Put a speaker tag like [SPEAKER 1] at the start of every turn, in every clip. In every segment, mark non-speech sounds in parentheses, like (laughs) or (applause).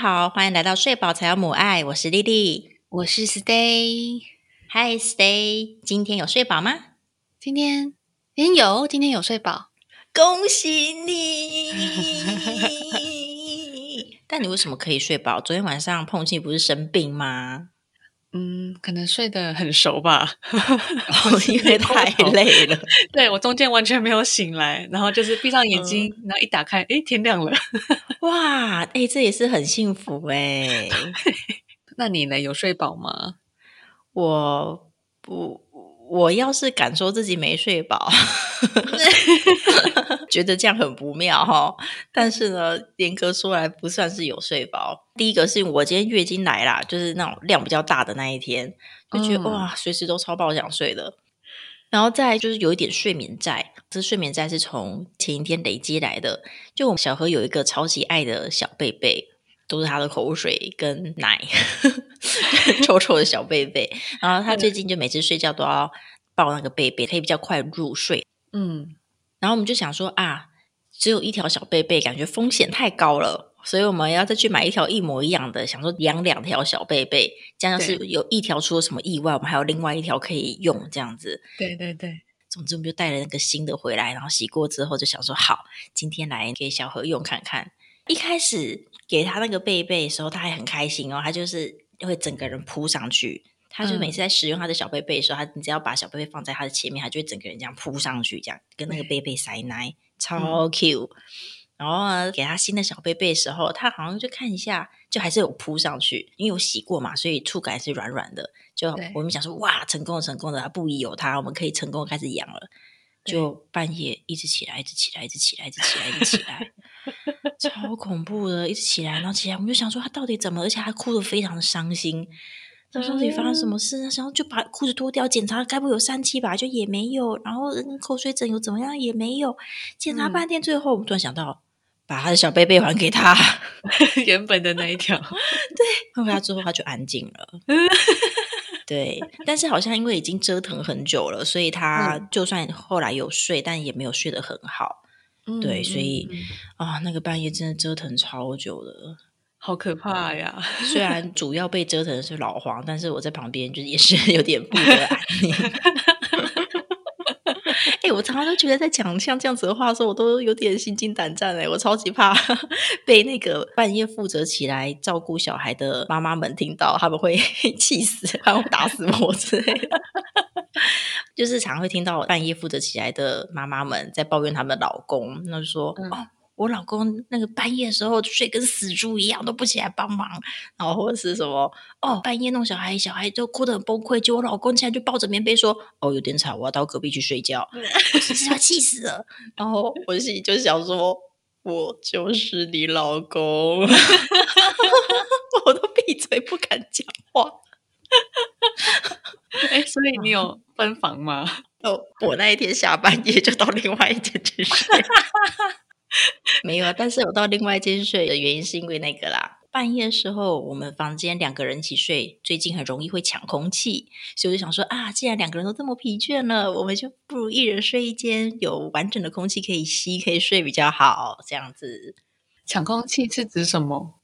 [SPEAKER 1] 好，欢迎来到睡饱才有母爱，我是丽丽，
[SPEAKER 2] 我是 Stay。
[SPEAKER 1] Hi Stay，今天有睡饱吗？
[SPEAKER 2] 今天，今天有，今天有睡饱，
[SPEAKER 1] 恭喜你！(laughs) 但你为什么可以睡饱？昨天晚上碰气不是生病吗？
[SPEAKER 2] 嗯，可能睡得很熟吧，
[SPEAKER 1] 因为太累了。
[SPEAKER 2] 对我中间完全没有醒来，然后就是闭上眼睛，然后一打开，哎，天亮了。
[SPEAKER 1] 哇，哎，这也是很幸福哎。(laughs)
[SPEAKER 2] 那你呢？有睡饱吗？
[SPEAKER 1] 我不。我要是敢说自己没睡饱，(laughs) 觉得这样很不妙哈。但是呢，严格说来不算是有睡饱。第一个是我今天月经来啦，就是那种量比较大的那一天，就觉得哇，随时都超爆想睡的。然后再就是有一点睡眠债，这睡眠债是从前一天累积来的。就我们小何有一个超级爱的小贝贝。都是他的口水跟奶，(laughs) 臭臭的小贝贝。然后他最近就每次睡觉都要抱那个贝贝，可以比较快入睡。嗯，然后我们就想说啊，只有一条小贝贝，感觉风险太高了，所以我们要再去买一条一模一样的，想说养两条小贝贝，这样是有一条出了什么意外，我们还有另外一条可以用，这样子。
[SPEAKER 2] 对对对，
[SPEAKER 1] 总之我们就带了那个新的回来，然后洗过之后就想说，好，今天来给小何用看看。一开始给他那个贝贝的时候，他还很开心哦，他就是会整个人扑上去。他就每次在使用他的小贝贝的时候，他你只要把小贝贝放在他的前面，他就会整个人这样扑上去，这样跟那个贝贝塞奶，超 Q。然后呢，给他新的小贝贝的时候，他好像就看一下，就还是有扑上去，因为我洗过嘛，所以触感是软软的。就我们想说，哇，成功了，成功了，不宜有他，我们可以成功开始养了。就半夜一直起来，一直起来，一直起来，一直起来，一直起来。超恐怖的，一直起来，然后起来，我们就想说他到底怎么，而且还哭的非常的伤心。他到底发生什么事？然后就把裤子脱掉检查，该不会有疝气吧？就也没有。然后口水疹有怎么样？也没有。检查半天，最后我们突然想到，把他的小贝贝还给他，(laughs)
[SPEAKER 2] 原本的那一条。(laughs)
[SPEAKER 1] 对，还给他之后，他就安静了。(laughs) 对，但是好像因为已经折腾很久了，所以他就算后来有睡，但也没有睡得很好。对，所以啊，那个半夜真的折腾超久了，
[SPEAKER 2] 好可怕呀！
[SPEAKER 1] 虽然主要被折腾的是老黄，但是我在旁边就是也是 (laughs) 有点不得安宁。(laughs) 哎，我常常都觉得在讲像这样子的话的时候，我都有点心惊胆战哎，我超级怕 (laughs) 被那个半夜负责起来照顾小孩的妈妈们听到，他们会 (laughs) 气死，然后打死我之类的。(laughs) 就是常会听到半夜负责起来的妈妈们在抱怨他们的老公，那就说哦，我老公那个半夜的时候睡跟死猪一样，都不起来帮忙，然后或者是什么哦，半夜弄小孩，小孩就哭得很崩溃，结果我老公起来就抱着棉被说哦，有点吵，我要到隔壁去睡觉，是要气死了。(laughs) 然后我心里就想说，我就是你老公，(laughs) 我都闭嘴不敢讲话。(laughs)
[SPEAKER 2] 哎，所以你有分房吗？
[SPEAKER 1] 哦，我那一天下半夜就到另外一间去睡，(laughs) 没有啊。但是我到另外一间睡的原因是因为那个啦，半夜的时候我们房间两个人一起睡，最近很容易会抢空气，所以我就想说啊，既然两个人都这么疲倦了，我们就不如一人睡一间，有完整的空气可以吸，可以睡比较好。这样子，
[SPEAKER 2] 抢空气是指什么？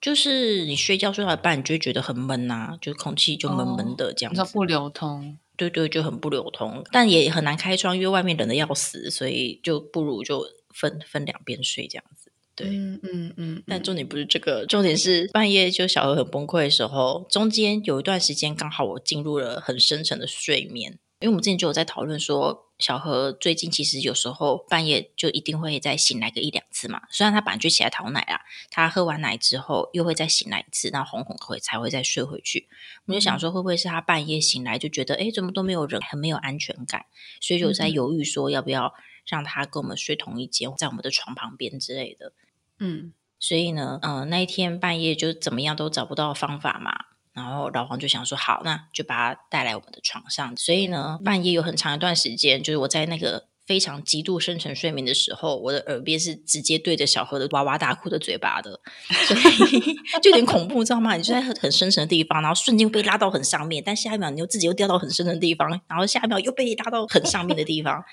[SPEAKER 1] 就是你睡觉睡到一半，你就会觉得很闷呐，就空气就闷闷的这样子，
[SPEAKER 2] 不流通。
[SPEAKER 1] 对对，就很不流通，但也很难开窗，因为外面冷的要死，所以就不如就分分两边睡这样子。对，嗯嗯嗯。但重点不是这个，重点是半夜就小何很崩溃的时候，中间有一段时间刚好我进入了很深沉的睡眠。因为我们之前就有在讨论说，小何最近其实有时候半夜就一定会再醒来个一两次嘛。虽然他本来就起来讨奶啦，他喝完奶之后又会再醒来一次，然后哄哄会才会再睡回去。我们就想说，会不会是他半夜醒来就觉得，哎，怎么都没有人，很没有安全感，所以就在犹豫说要不要让他跟我们睡同一间，在我们的床旁边之类的。嗯，所以呢，呃，那一天半夜就怎么样都找不到方法嘛。然后老黄就想说，好，那就把他带来我们的床上。所以呢，半夜有很长一段时间，就是我在那个非常极度深沉睡眠的时候，我的耳边是直接对着小何的哇哇大哭的嘴巴的，所以 (laughs) 就有点恐怖，知道吗？你就在很深沉的地方，然后瞬间被拉到很上面，但下一秒你又自己又掉到很深的地方，然后下一秒又被拉到很上面的地方，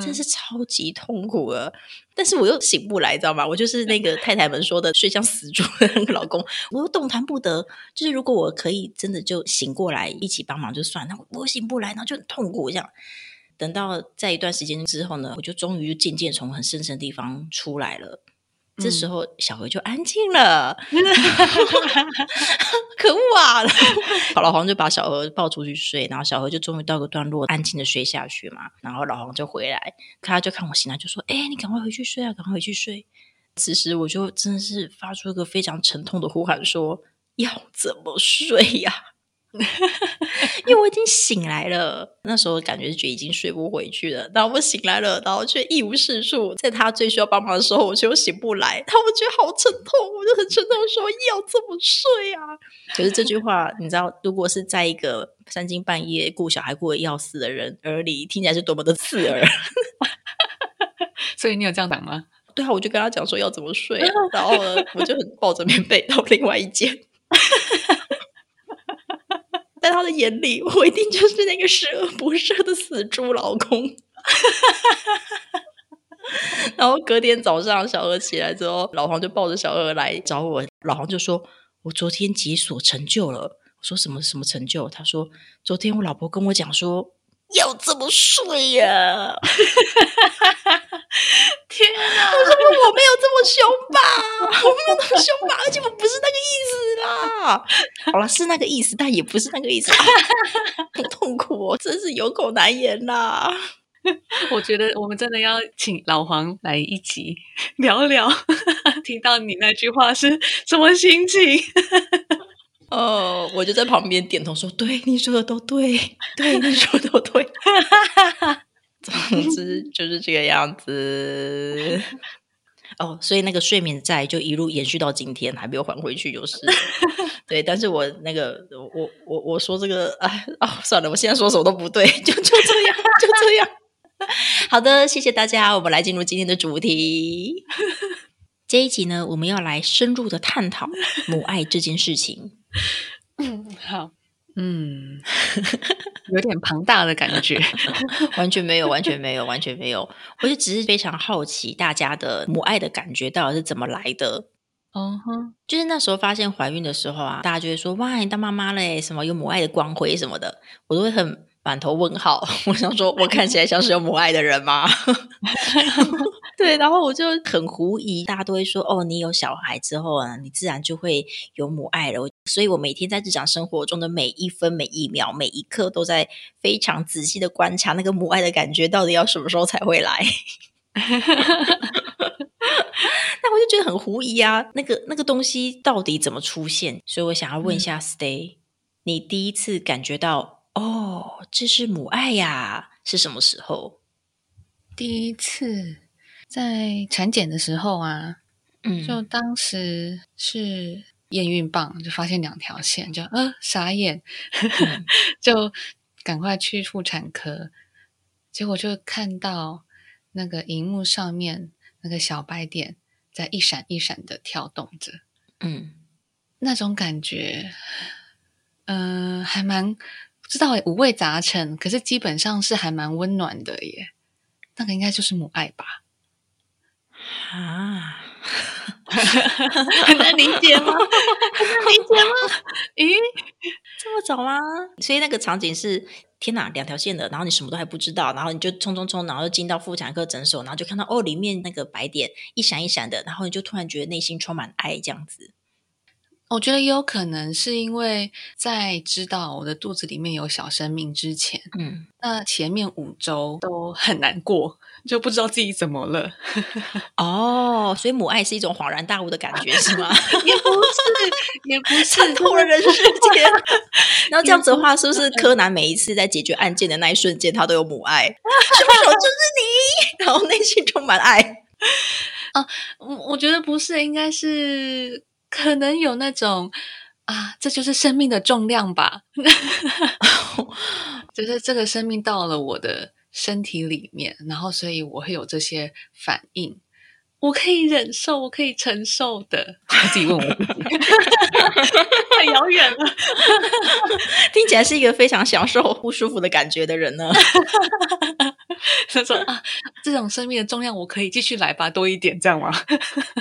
[SPEAKER 1] 真是超级痛苦啊。但是我又醒不来，知道吗？我就是那个太太们说的睡像死猪的那个老公，我又动弹不得。就是如果我可以真的就醒过来一起帮忙就算，那我醒不来，然后就很痛苦这样。等到在一段时间之后呢，我就终于渐渐从很深沉的地方出来了。这时候小何就安静了，(laughs) 可恶啊！(laughs) 老黄就把小何抱出去睡，然后小何就终于到个段落，安静的睡下去嘛。然后老黄就回来，他就看我醒来，就说：“哎，你赶快回去睡啊，赶快回去睡。”此时我就真的是发出一个非常沉痛的呼喊，说：“要怎么睡呀？” (laughs) 因为我已经醒来了，那时候感觉觉已经睡不回去了。然后我醒来了，然后却一无是处。在他最需要帮忙的时候，我却又醒不来。然后我觉得好沉痛，我就很沉痛说：“要怎么睡啊？”可是这句话，你知道，如果是在一个三更半夜顾小孩顾的要死的人耳里，听起来是多么的刺耳。(laughs)
[SPEAKER 2] 所以你有这样讲吗？
[SPEAKER 1] 对啊，我就跟他讲说要怎么睡，然后呢，我就很抱着棉被到另外一间。在他的眼里，我一定就是那个十恶不赦的死猪老公。(laughs) 然后隔天早上，小娥起来之后，老黄就抱着小娥来找我。老黄就说：“我昨天解锁成就了。”我说：“什么什么成就？”他说：“昨天我老婆跟我讲说。”要这么睡呀？(laughs)
[SPEAKER 2] 天哪！
[SPEAKER 1] 我说我没有这么凶吧，我没有那么凶吧，而且我不是那个意思啦。好了，是那个意思，但也不是那个意思，(laughs) 很痛苦哦，真是有口难言呐。
[SPEAKER 2] 我觉得我们真的要请老黄来一集聊聊，(laughs) 听到你那句话是什么心情？
[SPEAKER 1] 哦，我就在旁边点头说：“对，你说的都对，对，你说的都对。(laughs) ”总之就是这个样子。(laughs) 哦，所以那个睡眠债就一路延续到今天，还没有还回去，就是。(laughs) 对，但是我那个，我我我说这个，哎，哦，算了，我现在说什么都不对，就就这样，就这样。好的，谢谢大家，我们来进入今天的主题。这一集呢，我们要来深入的探讨母爱这件事情。
[SPEAKER 2] 嗯，(laughs) 好，嗯，(laughs) 有点庞大的感觉，(laughs)
[SPEAKER 1] 完全没有，完全没有，完全没有。我就只是非常好奇，大家的母爱的感觉到底是怎么来的？哦哼，就是那时候发现怀孕的时候啊，大家就会说：“哇，你当妈妈嘞，什么有母爱的光辉什么的。”我都会很满头问号。我想说，我看起来像是有母爱的人吗？对，然后我就很狐疑，大家都会说：“哦，你有小孩之后啊，你自然就会有母爱了。”所以，我每天在日常生活中的每一分、每一秒、每一刻，都在非常仔细的观察那个母爱的感觉到底要什么时候才会来。(laughs) 那我就觉得很狐疑啊，那个那个东西到底怎么出现？所以我想要问一下，Stay，你第一次感觉到哦，这是母爱呀，是什么时候？
[SPEAKER 2] 第一次在产检的时候啊，嗯，就当时是。验孕棒就发现两条线，就呃傻眼，(laughs) 就赶快去妇产科，结果就看到那个荧幕上面那个小白点在一闪一闪的跳动着，嗯，那种感觉，嗯，还蛮不知道五味杂陈，可是基本上是还蛮温暖的耶，那个应该就是母爱吧，啊。(laughs) 很难理解吗？很难理解吗？(laughs) 咦，
[SPEAKER 1] 这么早吗？所以那个场景是天哪，两条线的，然后你什么都还不知道，然后你就冲冲冲，然后进到妇产科诊所，然后就看到哦，里面那个白点一闪一闪的，然后你就突然觉得内心充满爱，这样子。
[SPEAKER 2] 我觉得也有可能是因为在知道我的肚子里面有小生命之前，嗯，那前面五周都很难过，就不知道自己怎么了。(laughs)
[SPEAKER 1] 哦，所以母爱是一种恍然大悟的感觉，是吗？(laughs)
[SPEAKER 2] 也不是，也不是
[SPEAKER 1] 看透了人世间。(laughs) 然后这样子的话，是不是柯南每一次在解决案件的那一瞬间，他都有母爱？凶手就是你，然后内心充满爱。
[SPEAKER 2] 啊，我我觉得不是，应该是。可能有那种啊，这就是生命的重量吧。就是这个生命到了我的身体里面，然后所以我会有这些反应。我可以忍受，我可以承受的。我自己问我自己，(laughs) 太遥远了，
[SPEAKER 1] 听起来是一个非常享受不舒服的感觉的人呢。
[SPEAKER 2] 他说啊，这种生命的重量，我可以继续来吧，多一点，这样吗？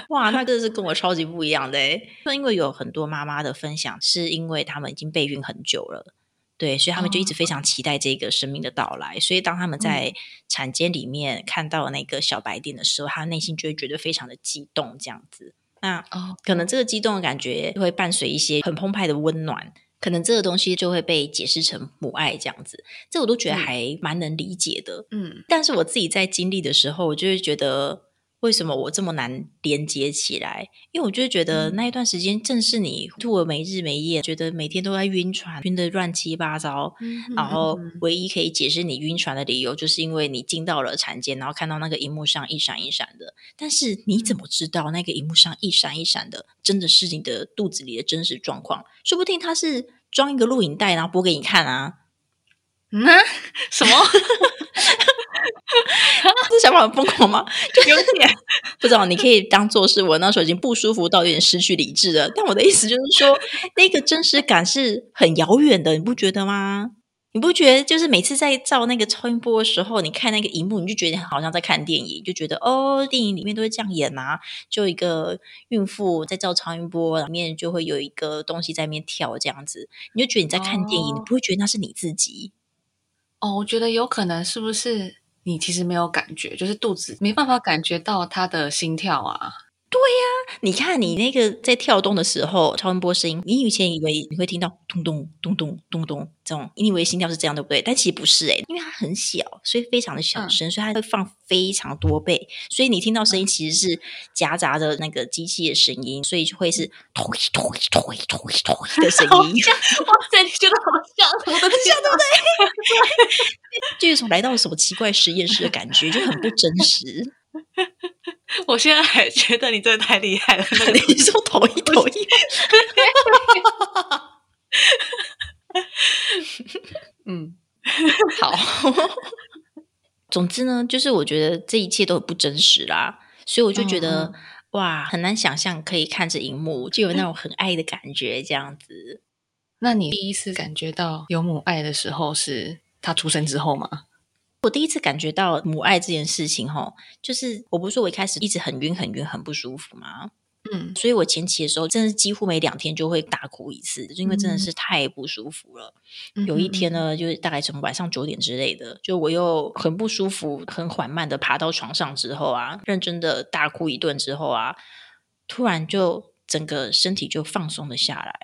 [SPEAKER 1] 哇，那真的是跟我超级不一样的诶。那因为有很多妈妈的分享，是因为他们已经备孕很久了。对，所以他们就一直非常期待这个生命的到来。所以当他们在产间里面看到那个小白点的时候，他内心就会觉得非常的激动，这样子。那哦，可能这个激动的感觉会伴随一些很澎湃的温暖，可能这个东西就会被解释成母爱这样子。这我都觉得还蛮能理解的。嗯，但是我自己在经历的时候，我就会觉得。为什么我这么难连接起来？因为我就觉得那一段时间正是你吐了没日没夜，觉得每天都在晕船，晕的乱七八糟。然后唯一可以解释你晕船的理由，就是因为你进到了产间，然后看到那个荧幕上一闪一闪的。但是你怎么知道那个荧幕上一闪一闪的，真的是你的肚子里的真实状况？说不定他是装一个录影带，然后播给你看啊？
[SPEAKER 2] 嗯？(laughs) 什么？(laughs) (laughs)
[SPEAKER 1] 这想法很疯狂吗？就有点 (laughs) 不知道。你可以当做是我那时候已经不舒服到有点失去理智了。但我的意思就是说，(laughs) 那个真实感是很遥远的，你不觉得吗？你不觉得就是每次在照那个超音波的时候，你看那个荧幕，你就觉得好像在看电影，就觉得哦，电影里面都是这样演啊。就一个孕妇在照超音波，里面就会有一个东西在面跳这样子，你就觉得你在看电影，你不会觉得那是你自己。
[SPEAKER 2] 哦，我觉得有可能是不是？你其实没有感觉，就是肚子没办法感觉到他的心跳啊。
[SPEAKER 1] 对呀，你看你那个在跳动的时候，超音波声音，你以前以为你会听到咚咚咚咚咚咚这种，你以为心跳是这样对不对？但其实不是诶，因为它很小，所以非常的小声，所以它会放非常多倍，所以你听到声音其实是夹杂着那个机器的声音，所以就会是咚咚咚咚咚的声音。
[SPEAKER 2] 哇塞，你觉得好像，我的
[SPEAKER 1] 天，对不对？(laughs) 就有种来到什么奇怪实验室的感觉，就很不真实。(laughs)
[SPEAKER 2] 我现在还觉得你真的太厉害了，(laughs)
[SPEAKER 1] 你说同意同意。(laughs) 嗯，好。总之呢，就是我觉得这一切都很不真实啦，所以我就觉得哇，很难想象可以看着荧幕就有那种很爱的感觉这样子。
[SPEAKER 2] 那你第一次感觉到有母爱的时候，是他出生之后吗？
[SPEAKER 1] 我第一次感觉到母爱这件事情，吼，就是我不是说我一开始一直很晕、很晕、很不舒服吗？嗯，所以我前期的时候，真的是几乎每两天就会大哭一次，就因为真的是太不舒服了。有一天呢，就是大概从晚上九点之类的，就我又很不舒服，很缓慢的爬到床上之后啊，认真的大哭一顿之后啊，突然就整个身体就放松了下来，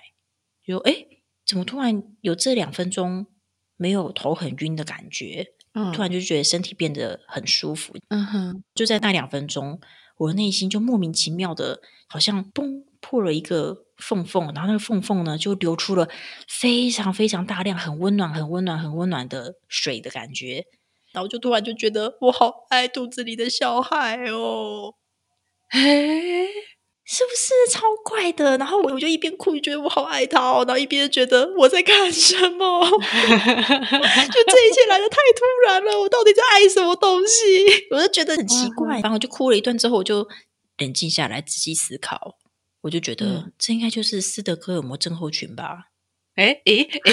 [SPEAKER 1] 就哎，怎么突然有这两分钟没有头很晕的感觉？突然就觉得身体变得很舒服，嗯哼，就在那两分钟，我的内心就莫名其妙的，好像嘣破了一个缝缝，然后那个缝缝呢就流出了非常非常大量、很温暖、很温暖、很温暖的水的感觉，然后就突然就觉得我好爱肚子里的小孩哦，嘿。是不是超怪的？然后我我就一边哭，就觉得我好爱他哦，然后一边觉得我在干什么？(laughs) 就这一切来的太突然了，我到底在爱什么东西？(laughs) 我就觉得很奇怪，然后就哭了一段之后，我就冷静下来，仔细思考，我就觉得这应该就是斯德哥尔摩症候群吧。
[SPEAKER 2] 哎哎哎！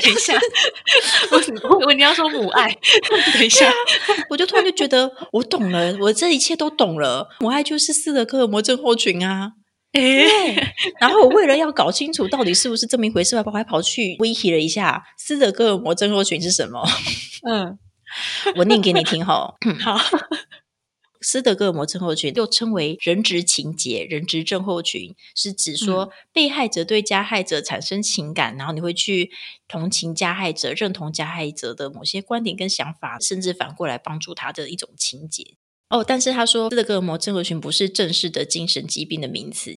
[SPEAKER 2] 等一下，(laughs) 我我你要说母爱？(laughs) 等一下，
[SPEAKER 1] 我就突然就觉得 (laughs) 我懂了，我这一切都懂了。母爱就是斯德哥尔摩症候群啊！哎，然后我为了要搞清楚到底是不是这么一回事，我还跑去 wiki 了一下斯德哥尔摩症候群是什么。嗯，我念给你听哈。
[SPEAKER 2] 好。
[SPEAKER 1] 斯德哥尔摩症候群又称为人质情节、人质症候群，是指说被害者对加害者产生情感，然后你会去同情加害者、认同加害者的某些观点跟想法，甚至反过来帮助他的一种情节。哦，但是他说斯德哥尔摩症候群不是正式的精神疾病的名词。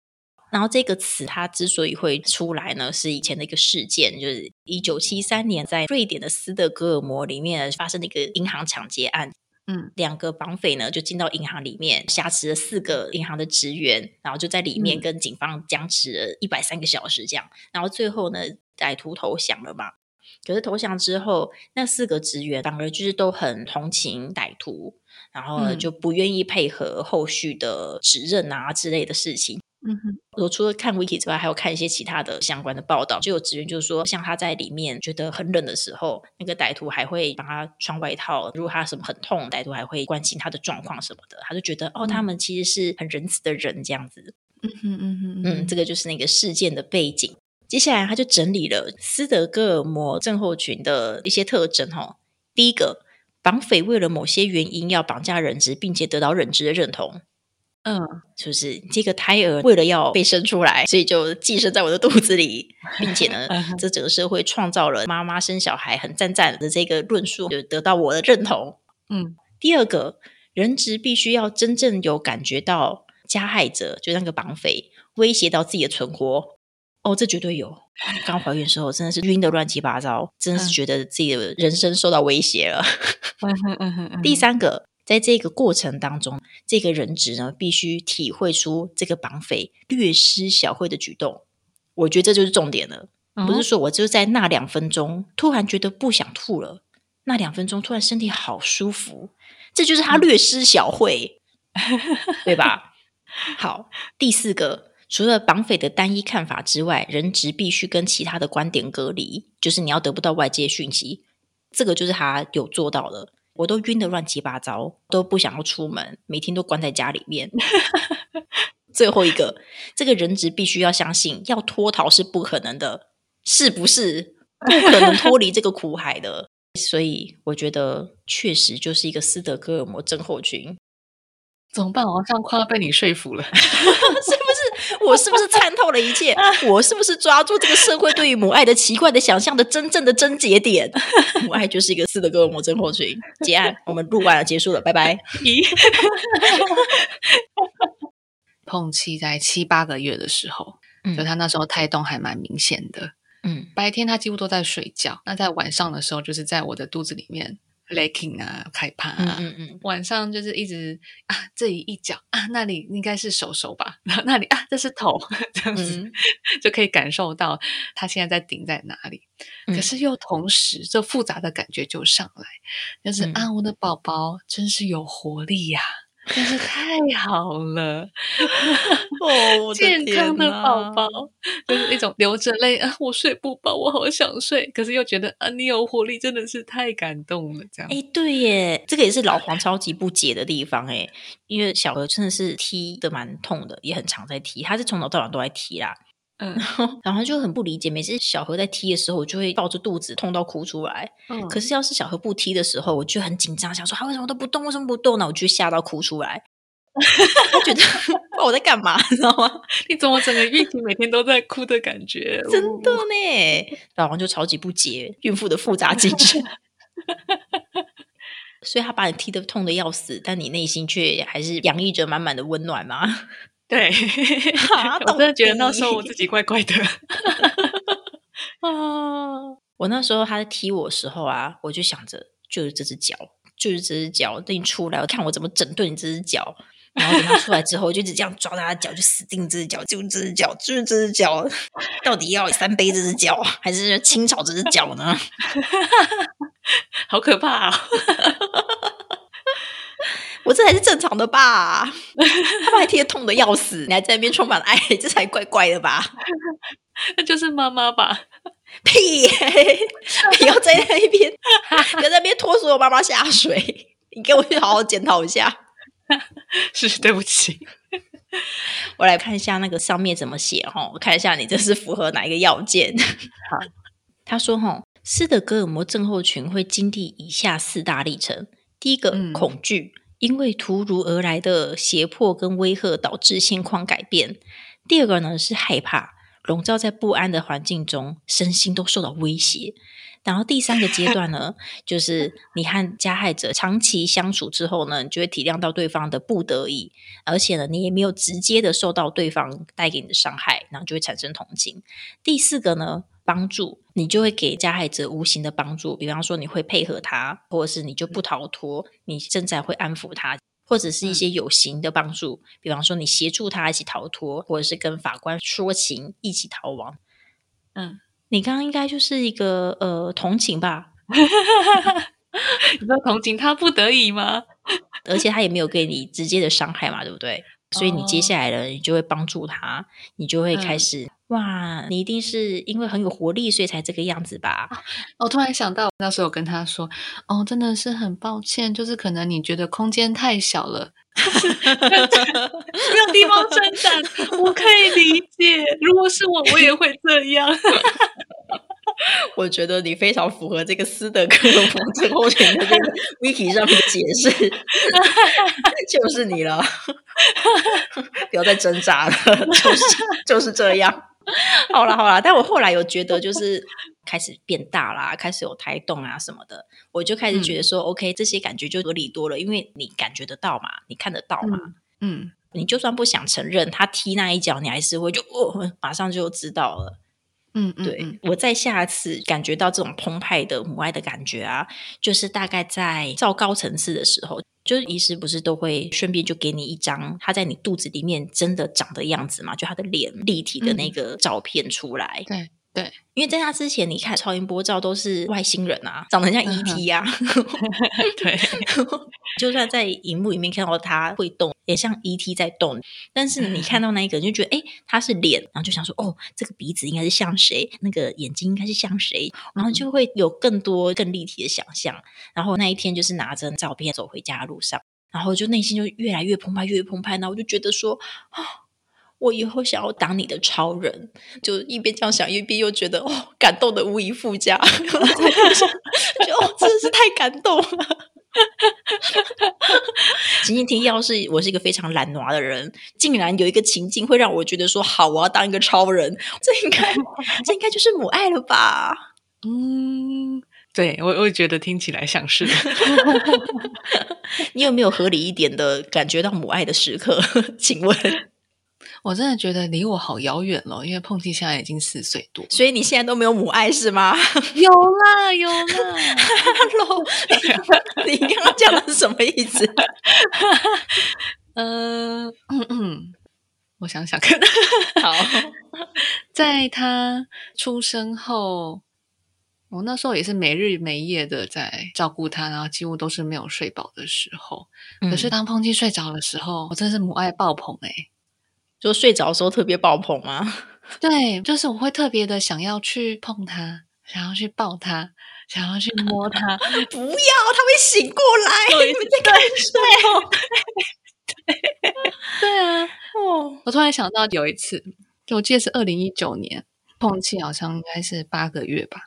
[SPEAKER 1] 然后这个词它之所以会出来呢，是以前的一个事件，就是一九七三年在瑞典的斯德哥尔摩里面发生的一个银行抢劫案。嗯，两个绑匪呢就进到银行里面，挟持了四个银行的职员，然后就在里面跟警方僵持了一百三个小时，这样，然后最后呢，歹徒投降了嘛。可是投降之后，那四个职员反而就是都很同情歹徒，然后就不愿意配合后续的指认啊之类的事情。嗯哼，我除了看 wiki 之外，还有看一些其他的相关的报道，就有职员就是说，像他在里面觉得很冷的时候，那个歹徒还会帮他穿外套；如果他什么很痛，歹徒还会关心他的状况什么的。他就觉得哦，他们其实是很仁慈的人这样子。嗯哼嗯哼嗯，这个就是那个事件的背景。接下来他就整理了斯德哥尔摩症候群的一些特征哈。第一个，绑匪为了某些原因要绑架人质，并且得到人质的认同。嗯，就是这个胎儿为了要被生出来，所以就寄生在我的肚子里，并且呢，这整个社会创造了妈妈生小孩很赞赞的这个论述，就得到我的认同。嗯，第二个人质必须要真正有感觉到加害者，就那个绑匪威胁到自己的存活。哦，这绝对有。刚怀孕的时候真的是晕的乱七八糟，真的是觉得自己的人生受到威胁了。(laughs) 第三个。在这个过程当中，这个人质呢必须体会出这个绑匪略施小惠的举动。我觉得这就是重点了，不是说我就在那两分钟突然觉得不想吐了，那两分钟突然身体好舒服，这就是他略施小惠，对吧？(laughs) 好，第四个，除了绑匪的单一看法之外，人质必须跟其他的观点隔离，就是你要得不到外界讯息，这个就是他有做到的。我都晕得乱七八糟，都不想要出门，每天都关在家里面。(laughs) 最后一个，这个人质必须要相信，要脱逃是不可能的，是不是？不可能脱离这个苦海的。所以，我觉得确实就是一个斯德哥尔摩症候群。
[SPEAKER 2] 怎么办？我好像快要被你说服了，是不
[SPEAKER 1] 是？(laughs) 我是不是参透了一切？(laughs) 我是不是抓住这个社会对于母爱的奇怪的想象的真正的症结点？(laughs) 母爱就是一个四的哥尔摩症候群。结案，我们录完了，结束了，拜拜。
[SPEAKER 2] 碰气在七八个月的时候，就他那时候胎动还蛮明显的。嗯，白天他几乎都在睡觉，那在晚上的时候，就是在我的肚子里面。Laking 啊，害怕啊，嗯嗯，晚上就是一直啊，这里一脚啊，那里应该是手手吧，然 (laughs) 后那里啊，这是头，(laughs) 这样子 (laughs) 就可以感受到他现在在顶在哪里。可是又同时，这复杂的感觉就上来，就是啊，我的宝宝真是有活力呀。真是太好了 (laughs) 哦！健康的宝宝就是一种流着泪啊，我睡不饱，我好想睡，可是又觉得啊，你有活力，真的是太感动了。这样，
[SPEAKER 1] 哎，对耶，这个也是老黄超级不解的地方哎，因为小何真的是踢的蛮痛的，也很常在踢，他是从头到晚都在踢啦。嗯，然后就很不理解，每次小何在踢的时候，我就会抱着肚子痛到哭出来。嗯，可是要是小何不踢的时候，我就很紧张，想说他为什么都不动，为什么不动呢？我就吓到哭出来。(laughs) 他觉得 (laughs) 我在干嘛，你知道吗？(laughs)
[SPEAKER 2] 你怎么整个孕期每天都在哭的感觉？
[SPEAKER 1] 真的呢，老王就超级不解孕妇的复杂机制。所以他把你踢得痛的要死，但你内心却还是洋溢着满满的温暖吗？
[SPEAKER 2] 对，(laughs) 我真的觉得那时候我自己怪怪的 (laughs)
[SPEAKER 1] 啊！我那时候他在踢我的时候啊，我就想着就是这只脚，就是这只脚，等你出来，我看我怎么整顿你这只脚。然后等他出来之后，就一直这样抓他的脚，就死定这只脚，就这只脚，就是这只脚，(laughs) 到底要三杯这只脚，还是清炒这只脚呢？
[SPEAKER 2] 好可怕啊！(laughs)
[SPEAKER 1] 我这才是正常的吧？(laughs) 他们还贴痛的要死，你还在那边充满了爱，(laughs) 这才怪怪的吧？
[SPEAKER 2] 那就是妈妈吧？
[SPEAKER 1] 屁！不要在那边，不要在那边拖所有妈妈下水。你给我去好好检讨一下。
[SPEAKER 2] 是，对不起。
[SPEAKER 1] 我来看一下那个上面怎么写哈，我看一下你这是符合哪一个要件？好，他说哈，斯德哥尔摩症候群会经历以下四大历程：第一个，恐惧。因为突如而来的胁迫跟威吓导致现况改变。第二个呢是害怕，笼罩在不安的环境中，身心都受到威胁。然后第三个阶段呢，(laughs) 就是你和加害者长期相处之后呢，你就会体谅到对方的不得已，而且呢，你也没有直接的受到对方带给你的伤害，然后就会产生同情。第四个呢？帮助你就会给加害者无形的帮助，比方说你会配合他，或者是你就不逃脱，你正在会安抚他，或者是一些有形的帮助，比方说你协助他一起逃脱，或者是跟法官说情一起逃亡。嗯，你刚刚应该就是一个呃同情吧？(laughs)
[SPEAKER 2] 你说同情他不得已吗？(laughs)
[SPEAKER 1] 而且他也没有给你直接的伤害嘛，对不对？所以你接下来的你就会帮助他，你就会开始哇，你一定是因为很有活力，所以才这个样子吧？(laughs)
[SPEAKER 2] 我突然想到，那时候我跟他说：“哦，真的是很抱歉，就是可能你觉得空间太小了，(laughs) 没有 (laughs) 地方伸展，我可以理解。如果是我，我也会这样。”
[SPEAKER 1] 我觉得你非常符合这个斯德哥尔摩症候群的这个 (laughs) wiki 上面的解释，(laughs) 就是你了。(laughs) 不要再挣扎了，就是就是这样。好了好了，但我后来有觉得，就是开始变大啦，开始有胎动啊什么的，我就开始觉得说，OK，这些感觉就合理多了，因为你感觉得到嘛，你看得到嘛，嗯，你就算不想承认他踢那一脚，你还是会就哦，马上就知道了。嗯，对，我在下次感觉到这种澎湃的母爱的感觉啊，就是大概在照高层次的时候，就是医师不是都会顺便就给你一张他在你肚子里面真的长的样子嘛，就他的脸立体的那个照片出来。
[SPEAKER 2] 对对，
[SPEAKER 1] 因为在那之前，你看超音波照都是外星人啊，长得像 ET 啊。(laughs)
[SPEAKER 2] 对，(laughs)
[SPEAKER 1] 就算在荧幕里面看到他会动。也像 E.T. 在动，但是你看到那一个，就觉得哎，他是脸，然后就想说，哦，这个鼻子应该是像谁，那个眼睛应该是像谁，然后就会有更多更立体的想象。然后那一天就是拿着照片走回家的路上，然后就内心就越来越澎湃，越澎湃。然后我就觉得说，啊，我以后想要当你的超人，就一边这样想，一边又觉得哦，感动的无以复加，(laughs) 就哦，真的是太感动了。(laughs) 仅仅听，要是我是一个非常懒惰的人，竟然有一个情境会让我觉得说好，我要当一个超人，这应该 (laughs) 这应该就是母爱了吧？
[SPEAKER 2] 嗯，对我我也觉得听起来像是。(laughs)
[SPEAKER 1] 你有没有合理一点的感觉到母爱的时刻？请问？
[SPEAKER 2] 我真的觉得离我好遥远了，因为碰气现在已经四岁多，
[SPEAKER 1] 所以你现在都没有母爱是吗？(laughs)
[SPEAKER 2] 有啦有啦，(laughs)
[SPEAKER 1] Hello，你刚刚讲的是什么意思？
[SPEAKER 2] 嗯嗯嗯，我想想看，
[SPEAKER 1] 好，(laughs)
[SPEAKER 2] 在他出生后，我那时候也是没日没夜的在照顾他，然后几乎都是没有睡饱的时候。可是当碰气睡着的时候，我真的是母爱爆棚哎。
[SPEAKER 1] 就睡着的时候特别爆棚吗？(laughs)
[SPEAKER 2] 对，就是我会特别的想要去碰它，想要去抱它，想要去摸它。(laughs)
[SPEAKER 1] 不要，它会醒过来。(laughs) 你们在干
[SPEAKER 2] 睡？对，对啊。哦，我突然想到有一次，就我记得是二零一九年，碰气好像应该是八个月吧。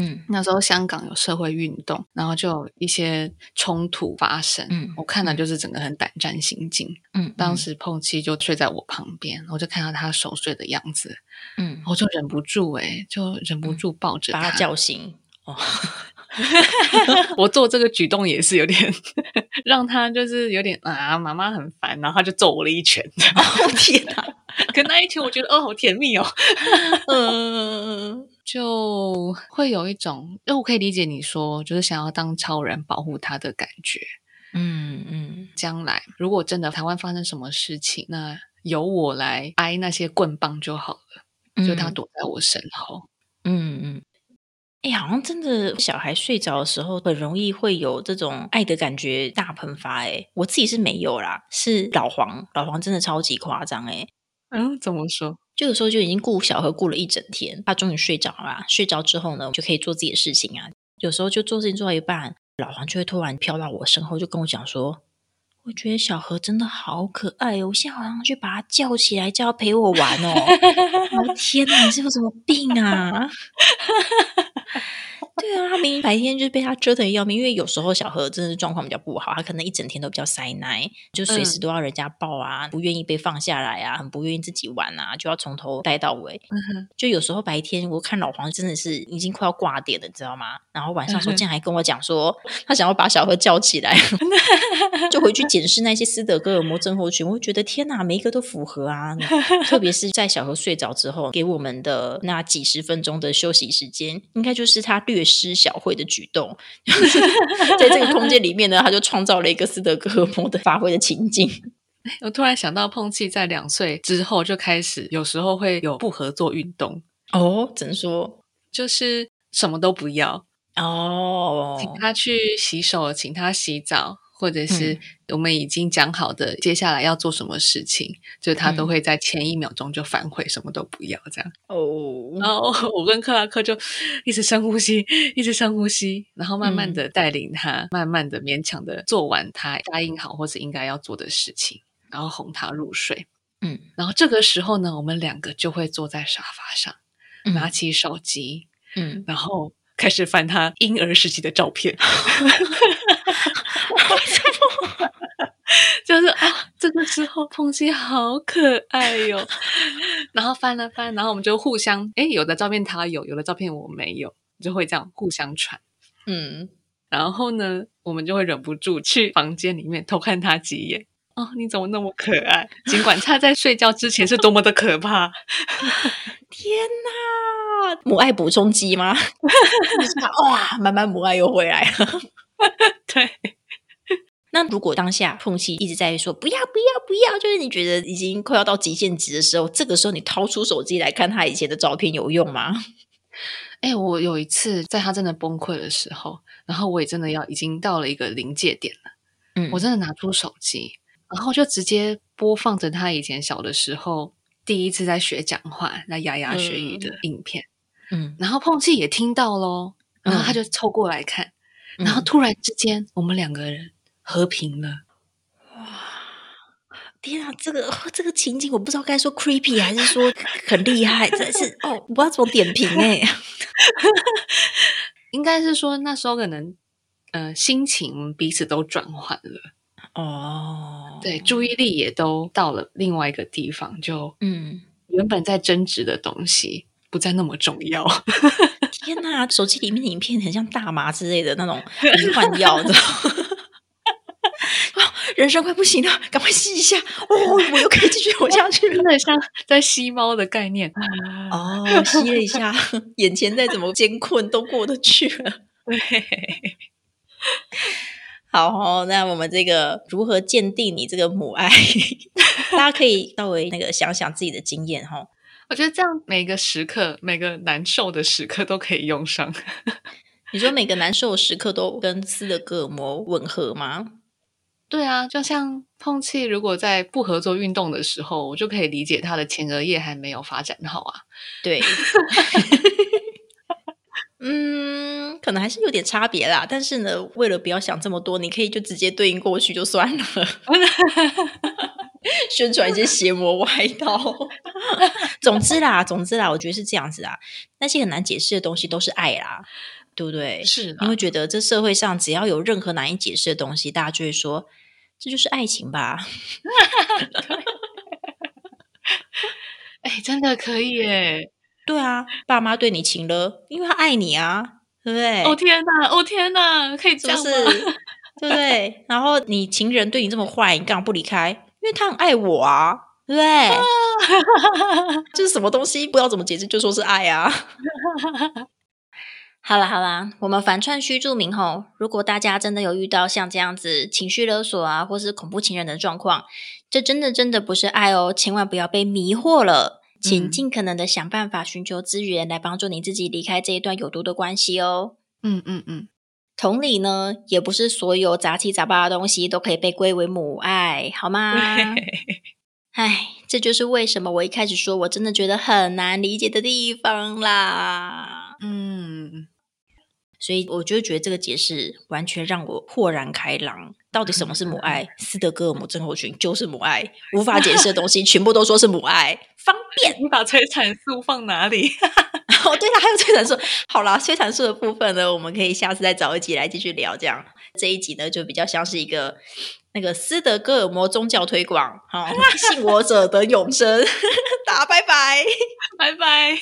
[SPEAKER 2] 嗯，那时候香港有社会运动，然后就有一些冲突发生。嗯，我看了就是整个很胆战心惊。嗯，当时碰气就睡在我旁边，我就看到他熟睡的样子。嗯，我就忍不住哎，就忍不住抱着
[SPEAKER 1] 他叫醒。哦，(laughs)
[SPEAKER 2] 我做这个举动也是有点让他就是有点啊，妈妈很烦，然后他就揍我了一拳。(laughs)
[SPEAKER 1] 哦天哪！(laughs)
[SPEAKER 2] 可那一拳我觉得哦，好甜蜜哦。嗯。就会有一种，因为我可以理解你说，就是想要当超人保护他的感觉。嗯嗯，将来如果真的台湾发生什么事情，那由我来挨那些棍棒就好了，就他躲在我身后。嗯
[SPEAKER 1] 嗯，哎，好像真的小孩睡着的时候，很容易会有这种爱的感觉大喷发。哎，我自己是没有啦，是老黄，老黄真的超级夸张。哎，
[SPEAKER 2] 嗯，怎么说？
[SPEAKER 1] 这个时候就已经顾小何顾了一整天，他终于睡着了。睡着之后呢，就可以做自己的事情啊。有时候就做事情做到一半，老黄就会突然飘到我身后，就跟我讲说：“我觉得小何真的好可爱哦，我现在好想去把他叫起来，叫他陪我玩哦。(laughs) ”我天哪，你是有什么病啊？对啊，他明明白天就是被他折腾要命，因为有时候小何真的是状况比较不好，他可能一整天都比较塞奶，就随时都要人家抱啊，不愿意被放下来啊，很不愿意自己玩啊，就要从头带到尾。就有时候白天我看老黄真的是已经快要挂点了，你知道吗？然后晚上时候竟然还跟我讲说，他想要把小何叫起来，(laughs) 就回去检视那些斯德哥尔摩症候群。我觉得天哪，每一个都符合啊！(laughs) 特别是在小何睡着之后，给我们的那几十分钟的休息时间，应该就是他略。施小慧的举动，在这个空间里面呢，他就创造了一个斯德哥尔摩的发挥的情境。(laughs)
[SPEAKER 2] 我突然想到，碰气在两岁之后就开始，有时候会有不合作运动
[SPEAKER 1] 哦。怎么说？
[SPEAKER 2] 就是什么都不要
[SPEAKER 1] 哦，
[SPEAKER 2] 请他去洗手，请他洗澡。或者是我们已经讲好的接下来要做什么事情，就他都会在前一秒钟就反悔，什么都不要这样。哦，然后我跟克拉克就一直深呼吸，一直深呼吸，然后慢慢的带领他，慢慢的勉强的做完他答应好或是应该要做的事情，然后哄他入睡。嗯，然后这个时候呢，我们两个就会坐在沙发上，拿起手机，嗯，然后开始翻他婴儿时期的照片。(laughs) 就是啊，这个时候碰溪好可爱哟，(laughs) 然后翻了翻，然后我们就互相哎，有的照片他有，有的照片我没有，就会这样互相传。嗯，然后呢，我们就会忍不住去房间里面偷看他几眼。哦，你怎么那么可爱？尽管他在睡觉之前是多么的可怕。(laughs)
[SPEAKER 1] 天哪，母爱补充机吗？哇，慢慢母爱又回来了。(laughs)
[SPEAKER 2] 对。
[SPEAKER 1] 那如果当下碰气一直在说不要不要不要，就是你觉得已经快要到极限值的时候，这个时候你掏出手机来看他以前的照片有用吗？
[SPEAKER 2] 哎，我有一次在他真的崩溃的时候，然后我也真的要已经到了一个临界点了，嗯，我真的拿出手机，然后就直接播放着他以前小的时候第一次在学讲话、那牙牙学语的影片，嗯，然后碰气也听到喽，然后他就凑过来看，然后突然之间我们两个人。和平了，哇！
[SPEAKER 1] 天啊，这个这个情景我不知道该说 creepy 还是说很厉害，真是哦，我不知道怎么点评哎。(laughs)
[SPEAKER 2] 应该是说那时候可能，呃，心情彼此都转换了哦，对，注意力也都到了另外一个地方，就嗯，原本在争执的东西不再那么重要。(laughs)
[SPEAKER 1] 天哪，手机里面的影片很像大麻之类的那种 (laughs) 迷幻药，知 (laughs) 道人生快不行了，赶快吸一下哦！我又可以继续活下去了，
[SPEAKER 2] 真的像在吸猫的概念
[SPEAKER 1] 哦。吸了一下，眼前再怎么艰困都过得去了。对，好哦。那我们这个如何鉴定你这个母爱？(laughs) 大家可以稍微那个想想自己的经验哈。
[SPEAKER 2] 我觉得这样每个时刻，每个难受的时刻都可以用上。(laughs)
[SPEAKER 1] 你说每个难受的时刻都跟斯德哥尔摩吻合吗？
[SPEAKER 2] 对啊，就像碰气，如果在不合作运动的时候，我就可以理解他的前额叶还没有发展好啊。
[SPEAKER 1] 对，(laughs) 嗯，可能还是有点差别啦。但是呢，为了不要想这么多，你可以就直接对应过去就算了。(laughs) 宣传一些邪魔歪道。(laughs) 总之啦，总之啦，我觉得是这样子啊。那些很难解释的东西都是爱啦。对不对？
[SPEAKER 2] 是，
[SPEAKER 1] 你会觉得这社会上只要有任何难以解释的东西，大家就会说这就是爱情吧。(laughs)
[SPEAKER 2] 哎，真的可以耶！
[SPEAKER 1] 对啊，爸妈对你情了，因为他爱你啊，对不对？
[SPEAKER 2] 哦天哪，哦天哪，可以这样吗？
[SPEAKER 1] 对不对？(laughs) 然后你情人对你这么坏，你干嘛不离开？因为他很爱我啊，对不 (laughs) 是什么东西？不知道怎么解释，就说是爱啊。(laughs) 好啦好啦，我们反串虚注明吼。如果大家真的有遇到像这样子情绪勒索啊，或是恐怖情人的状况，这真的真的不是爱哦，千万不要被迷惑了，请尽可能的想办法寻求资源来帮助你自己离开这一段有毒的关系哦。嗯嗯嗯，同理呢，也不是所有杂七杂八的东西都可以被归为母爱，好吗？唉，这就是为什么我一开始说我真的觉得很难理解的地方啦。嗯。所以我就觉得这个解释完全让我豁然开朗。到底什么是母爱？斯德哥尔摩症候群就是母爱，无法解释的东西全部都说是母爱，方便。(laughs)
[SPEAKER 2] 你把催产素放哪里？(laughs)
[SPEAKER 1] 哦，对了，还有催产素。好啦，催产素的部分呢，我们可以下次再找一集来继续聊。这样这一集呢，就比较像是一个那个斯德哥尔摩宗教推广，哈，(laughs) 信我者得永生。大家拜拜，
[SPEAKER 2] 拜拜。